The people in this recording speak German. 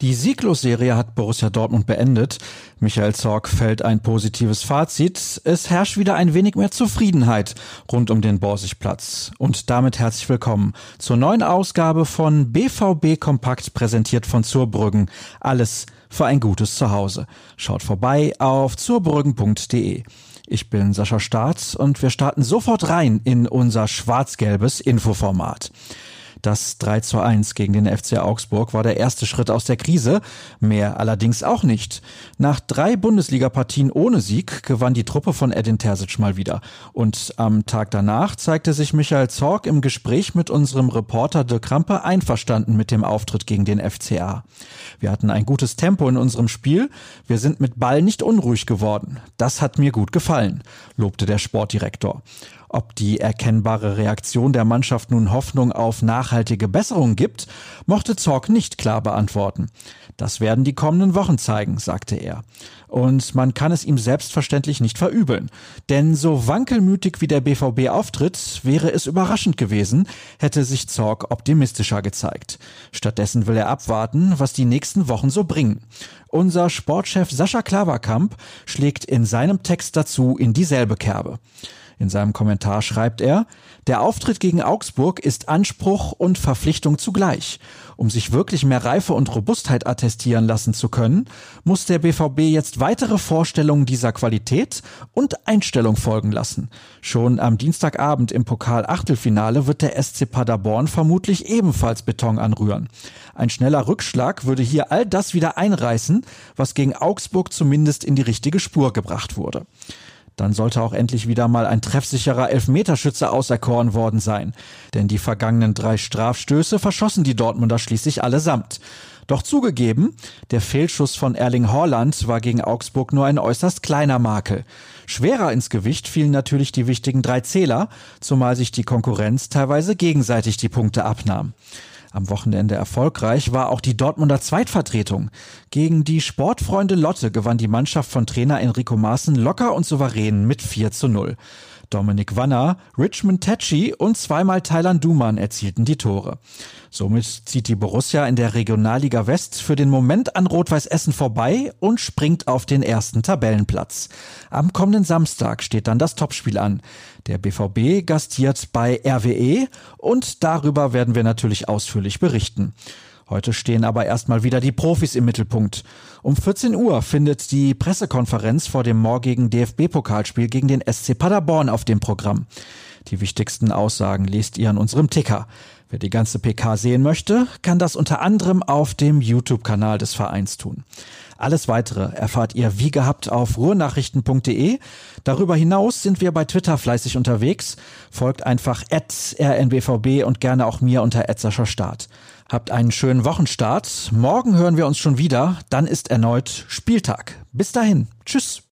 Die Sieglosserie hat Borussia Dortmund beendet. Michael Zorg fällt ein positives Fazit. Es herrscht wieder ein wenig mehr Zufriedenheit rund um den Borsigplatz. Und damit herzlich willkommen zur neuen Ausgabe von BVB Kompakt präsentiert von Zurbrüggen. Alles für ein gutes Zuhause. Schaut vorbei auf zurbrüggen.de. Ich bin Sascha Staat und wir starten sofort rein in unser schwarz-gelbes Infoformat. Das 3 zu 1 gegen den FC Augsburg war der erste Schritt aus der Krise, mehr allerdings auch nicht. Nach drei Bundesligapartien ohne Sieg gewann die Truppe von Edin Terzic mal wieder. Und am Tag danach zeigte sich Michael Zorg im Gespräch mit unserem Reporter De Krampe einverstanden mit dem Auftritt gegen den FCA. Wir hatten ein gutes Tempo in unserem Spiel, wir sind mit Ball nicht unruhig geworden. Das hat mir gut gefallen, lobte der Sportdirektor. Ob die erkennbare Reaktion der Mannschaft nun Hoffnung auf nachhaltige Besserung gibt, mochte Zorg nicht klar beantworten. Das werden die kommenden Wochen zeigen, sagte er. Und man kann es ihm selbstverständlich nicht verübeln. Denn so wankelmütig wie der BVB auftritt, wäre es überraschend gewesen, hätte sich Zorg optimistischer gezeigt. Stattdessen will er abwarten, was die nächsten Wochen so bringen. Unser Sportchef Sascha Klaverkamp schlägt in seinem Text dazu in dieselbe Kerbe. In seinem Kommentar schreibt er, der Auftritt gegen Augsburg ist Anspruch und Verpflichtung zugleich. Um sich wirklich mehr Reife und Robustheit attestieren lassen zu können, muss der BVB jetzt weitere Vorstellungen dieser Qualität und Einstellung folgen lassen. Schon am Dienstagabend im Pokal-Achtelfinale wird der SC Paderborn vermutlich ebenfalls Beton anrühren. Ein schneller Rückschlag würde hier all das wieder einreißen, was gegen Augsburg zumindest in die richtige Spur gebracht wurde. Dann sollte auch endlich wieder mal ein treffsicherer Elfmeterschütze auserkoren worden sein. Denn die vergangenen drei Strafstöße verschossen die Dortmunder schließlich allesamt. Doch zugegeben, der Fehlschuss von Erling Haaland war gegen Augsburg nur ein äußerst kleiner Makel. Schwerer ins Gewicht fielen natürlich die wichtigen drei Zähler, zumal sich die Konkurrenz teilweise gegenseitig die Punkte abnahm. Am Wochenende erfolgreich war auch die Dortmunder Zweitvertretung. Gegen die Sportfreunde Lotte gewann die Mannschaft von Trainer Enrico Maaßen locker und souverän mit 4 zu 0. Dominik Wanner, Richmond Tetschi und zweimal Thailand Duman erzielten die Tore. Somit zieht die Borussia in der Regionalliga West für den Moment an Rot-Weiß Essen vorbei und springt auf den ersten Tabellenplatz. Am kommenden Samstag steht dann das Topspiel an. Der BVB gastiert bei RWE und darüber werden wir natürlich ausführlich berichten. Heute stehen aber erstmal wieder die Profis im Mittelpunkt. Um 14 Uhr findet die Pressekonferenz vor dem morgigen DFB-Pokalspiel gegen den SC Paderborn auf dem Programm. Die wichtigsten Aussagen lest ihr an unserem Ticker. Wer die ganze PK sehen möchte, kann das unter anderem auf dem YouTube-Kanal des Vereins tun. Alles weitere erfahrt ihr wie gehabt auf ruhrnachrichten.de. Darüber hinaus sind wir bei Twitter fleißig unterwegs. Folgt einfach rnbvb und gerne auch mir unter Start. Habt einen schönen Wochenstart. Morgen hören wir uns schon wieder. Dann ist erneut Spieltag. Bis dahin. Tschüss.